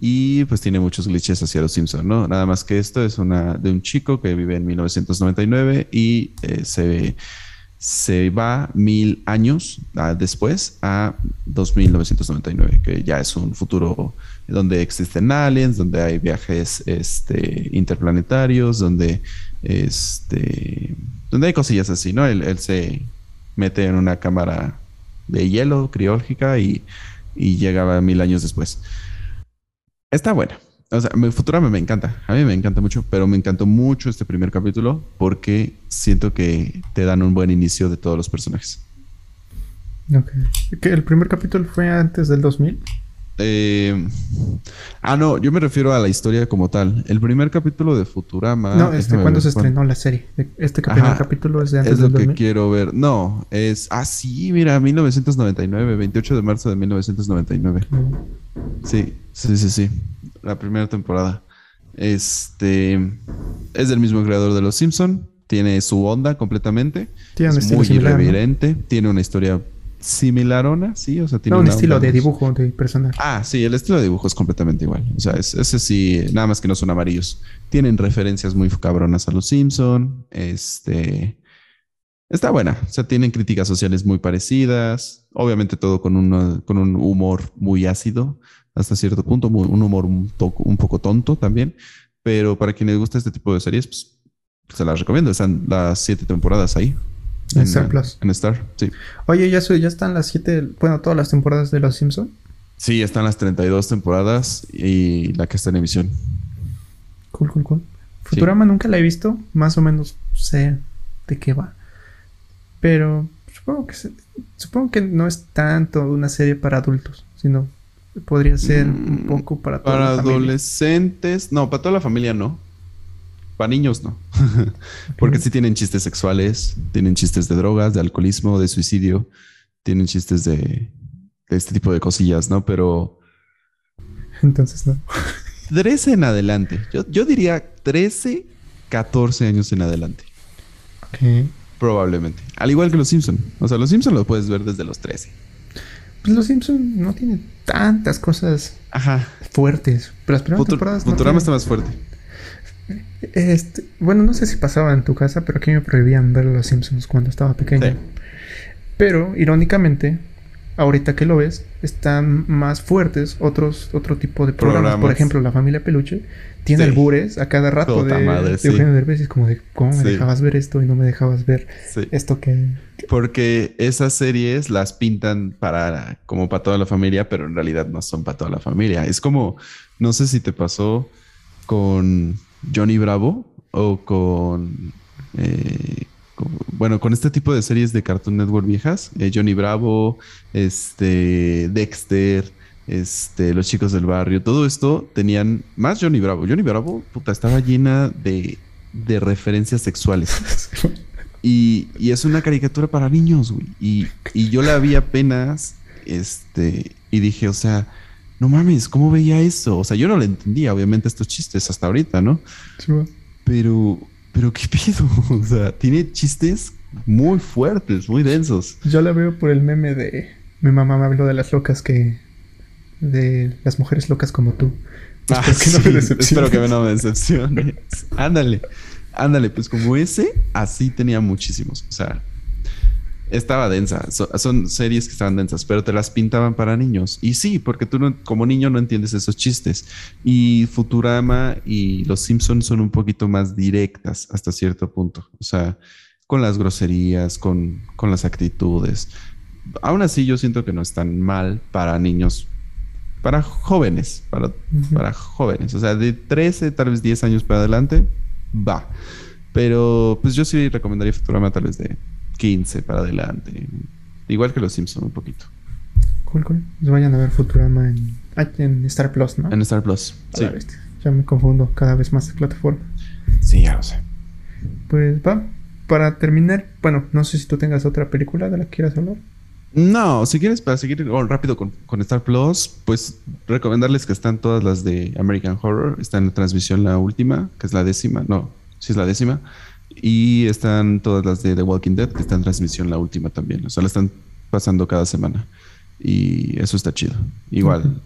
y pues tiene muchos glitches hacia Los Simpson, ¿no? Nada más que esto es una de un chico que vive en 1999 y eh, se, se va mil años ah, después a 2999, que ya es un futuro donde existen aliens, donde hay viajes este, interplanetarios, donde, este, donde hay cosillas así, ¿no? él se mete en una cámara de hielo criológica y, llegaba mil años después. Está buena. O sea, Futurama me encanta. A mí me encanta mucho, pero me encantó mucho este primer capítulo porque siento que te dan un buen inicio de todos los personajes. Ok. ¿El primer capítulo fue antes del 2000? Eh, ah, no, yo me refiero a la historia como tal. El primer capítulo de Futurama. No, este, ¿cuándo se estrenó la serie? Este primer capítulo es de antes es lo que quiero ver. No, es. Ah, sí, mira, 1999, 28 de marzo de 1999. Mm. Sí, sí, sí, sí. La primera temporada. Este es del mismo creador de Los Simpson. Tiene su onda completamente. Tiene es muy similar, ¿no? irreverente. Tiene una historia similarona, sí. O sea, tiene No, un estilo de dibujo de personaje. Ah, sí, el estilo de dibujo es completamente igual. O sea, es- ese sí, nada más que no son amarillos. Tienen referencias muy cabronas a los Simpson. Este está buena. O sea, tienen críticas sociales muy parecidas. Obviamente todo con una- con un humor muy ácido hasta cierto punto, muy- un humor un, toco- un poco tonto también. Pero para quienes les gusta este tipo de series, pues se las recomiendo. Están las siete temporadas ahí. En Star Plus. En Star, sí. Oye, ya, ya están las siete, bueno, todas las temporadas de Los Simpson. Sí, están las 32 temporadas y la que está en emisión. Cool, cool, cool. Futurama nunca la he visto, más o menos sé de qué va. Pero supongo que se- supongo que no es tanto una serie para adultos, sino podría ser un Mm, poco para toda Para la familia. adolescentes, no, para toda la familia no. Para niños no. Porque sí tienen chistes sexuales, tienen chistes de drogas, de alcoholismo, de suicidio, tienen chistes de, de este tipo de cosillas, ¿no? Pero Entonces no. 13 en adelante, yo, yo diría 13, 14 años en adelante, Ok. probablemente. Al igual que los Simpson. O sea, los Simpson los puedes ver desde los 13. Pues Los Simpson no tienen tantas cosas Ajá. fuertes. Pero las primeras Futur- temporadas no Futurama está más fuerte. Este, bueno, no sé si pasaba en tu casa, pero aquí me prohibían ver Los Simpsons cuando estaba pequeño. Sí. Pero, irónicamente, ahorita que lo ves, están más fuertes otros otro tipo de programas. Programas. Por ejemplo, La Familia Peluche tiene Sí. albures a cada rato de, madre, de sí. Eugenio Derbez. Y es como de, ¿cómo me Sí. dejabas ver esto y no me dejabas ver esto que... Porque esas series las pintan para como para toda la familia, pero en realidad no son para toda la familia. Es como, no sé si te pasó con Johnny Bravo o con, eh, con- bueno, con este tipo de series de Cartoon Network viejas, eh, Johnny Bravo, este, Dexter, este, Los Chicos del Barrio, todo esto tenían más Johnny Bravo. Johnny Bravo, puta, estaba llena de, de referencias sexuales. Y, y es una caricatura para niños, güey. Y, y yo la vi apenas, este, y dije, o sea, no mames, ¿cómo veía eso? O sea, yo no le entendía, obviamente, estos chistes hasta ahorita, ¿no? Pero, pero qué pedo. O sea, tiene chistes muy fuertes, muy densos. Yo la veo por el meme de... Mi mamá me habló de las locas que... De las mujeres locas como tú. Ah, Espero que no me sí, espero que no me decepciones. ándale, ándale, pues como ese, así tenía muchísimos. O sea, estaba densa. So- son series que estaban densas, pero te las pintaban para niños. Y sí, porque tú no- como niño no entiendes esos chistes. Y Futurama y Los Simpsons son un poquito más directas hasta cierto punto. O sea, con las groserías, con, con las actitudes. Aún así, yo siento que no están mal para niños, para jóvenes, para para jóvenes. O sea, de 13, tal vez 10 años para adelante, va. Pero pues yo sí recomendaría Futurama tal vez de 15 para adelante. Igual que los Simpson un poquito. Cool, cool. Pues vayan a ver Futurama en, en Star Plus, ¿no? En Star Plus. Sí. Ya me confundo cada vez más de plataforma. Sí, ya lo sé. Pues va. Para terminar, bueno, no sé si tú tengas otra película de la que quieras hablar. No, si quieres, para seguir oh, rápido con, con Star Plus, pues recomendarles que están todas las de American Horror. Está en la transmisión la última, que es la décima. No, sí es la décima. Y están todas las de The Walking Dead, que está en transmisión la última también. O sea, la están pasando cada semana. Y eso está chido. Igual,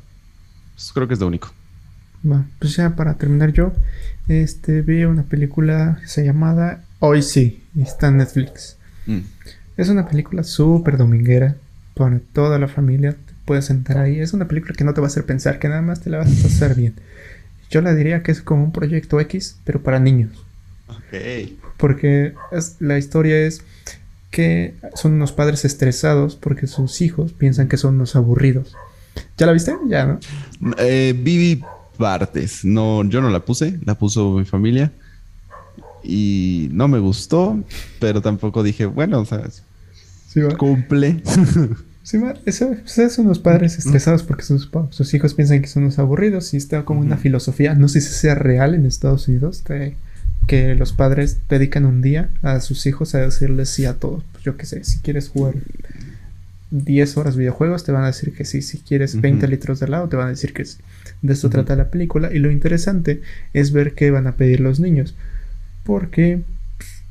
pues, creo que es lo único. Va, pues ya para terminar yo, este vi una película que se llamada Hoy sí, y está en Netflix. Mm. Es una película súper dominguera para toda la familia. Te puedes sentar ahí. Es una película que no te va a hacer pensar, que nada más te la vas a pasar bien. Yo la diría que es como un proyecto X, pero para niños. Ok. Porque es- la historia es que son unos padres estresados porque sus hijos piensan que son unos aburridos. ¿Ya la viste? Ya, ¿no? Eh, Vivi partes. No, yo no la puse, la puso mi familia. Y no me gustó, pero tampoco dije, bueno, o sea, Sí, va. cumple. Sí, va. Eso, es unos padres estresados porque sus, hijos piensan que son unos aburridos y está como una filosofía, no sé si sea real en Estados Unidos, que los padres dedican un día a sus hijos a decirles sí a todo. Pues yo qué sé, si quieres jugar 10 horas videojuegos, te van a decir que sí. Si quieres 20 litros de helado, te van a decir que sí. De esto trata la película. Y lo interesante es ver qué van a pedir los niños. Porque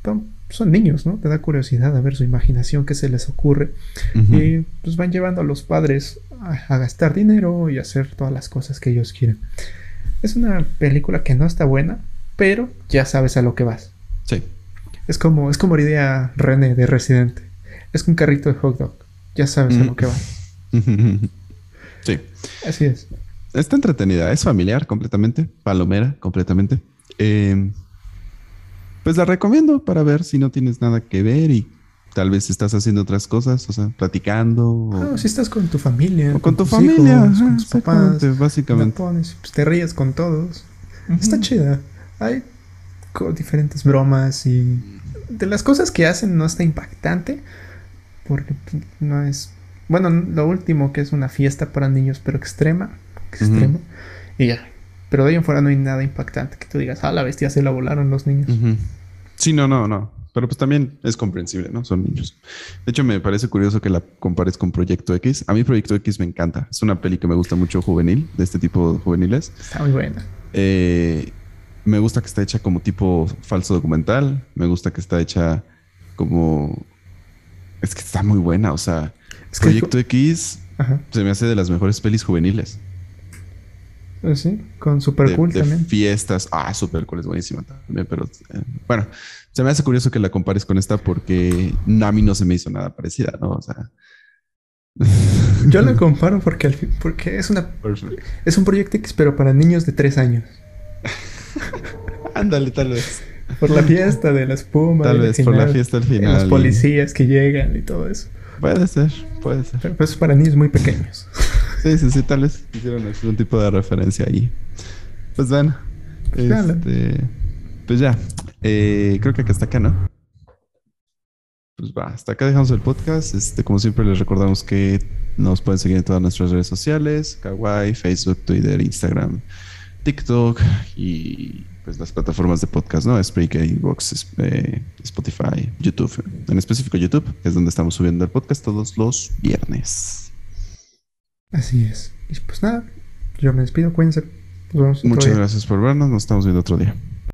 pues, son niños, ¿no? Te da curiosidad a ver su imaginación, qué se les ocurre. Y pues van llevando a los padres a, gastar dinero y hacer todas las cosas que ellos quieren. Es una película que no está buena, pero ya sabes a lo que vas. Sí. Es como, es como la idea René de Residente. Es un carrito de hot dog. Ya sabes a lo que vas. sí. Así es. Está entretenida, es familiar completamente, palomera completamente. Eh, pues la recomiendo para ver si no tienes nada que ver y tal vez estás haciendo otras cosas, o sea, platicando. Ah, si estás con tu familia. O con, tu familia, con tus papás. Básicamente. pues te ríes con todos. Está chida. Hay diferentes bromas y de las cosas que hacen no está impactante porque no es bueno lo último que es una fiesta para niños pero extrema extrema y ya pero de ahí en fuera no hay nada impactante que tú digas ah la bestia se la volaron los niños Sí, no, no, no. Pero pues también es comprensible, ¿no? Son niños. De hecho, me parece curioso que la compares con Proyecto X. A mí Proyecto X me encanta. Es una peli que me gusta mucho juvenil, de este tipo de juveniles. Está muy buena. Eh, me gusta que está hecha como tipo falso documental. Me gusta que está hecha como... Es que está muy buena. O sea, Proyecto X se me hace de las mejores pelis juveniles. Eh, sí, con Super Cool también. Fiestas. Ah, Super Cool es buenísima también, pero eh, bueno, se me hace curioso que la compares con esta porque a mí no se me hizo nada parecida, ¿no? O sea. Yo la comparo porque, porque es una es un proyecto X, pero para niños de tres años. Ándale, tal vez. Por la fiesta de la espuma. Tal vez, por la fiesta al final. Los policías que llegan y todo eso. Puede ser, puede ser. Pero pues es para niños muy pequeños. Sí, sí, sí, tal vez quisieron hacer un tipo de referencia ahí. Pues bueno. Pues, este, pues ya. Eh, creo que está acá, ¿no? Pues va, hasta acá dejamos el podcast. Este, como siempre, les recordamos que nos pueden seguir en todas nuestras redes sociales: Kawaii, Facebook, Twitter, Instagram, TikTok y pues las plataformas de podcast, ¿no? Spreaker, Inbox, eh, Spotify, YouTube. En específico YouTube, es donde estamos subiendo el podcast todos los viernes. Así es. Y pues nada, yo me despido, cuídense. Muchas gracias por vernos, nos estamos viendo otro día.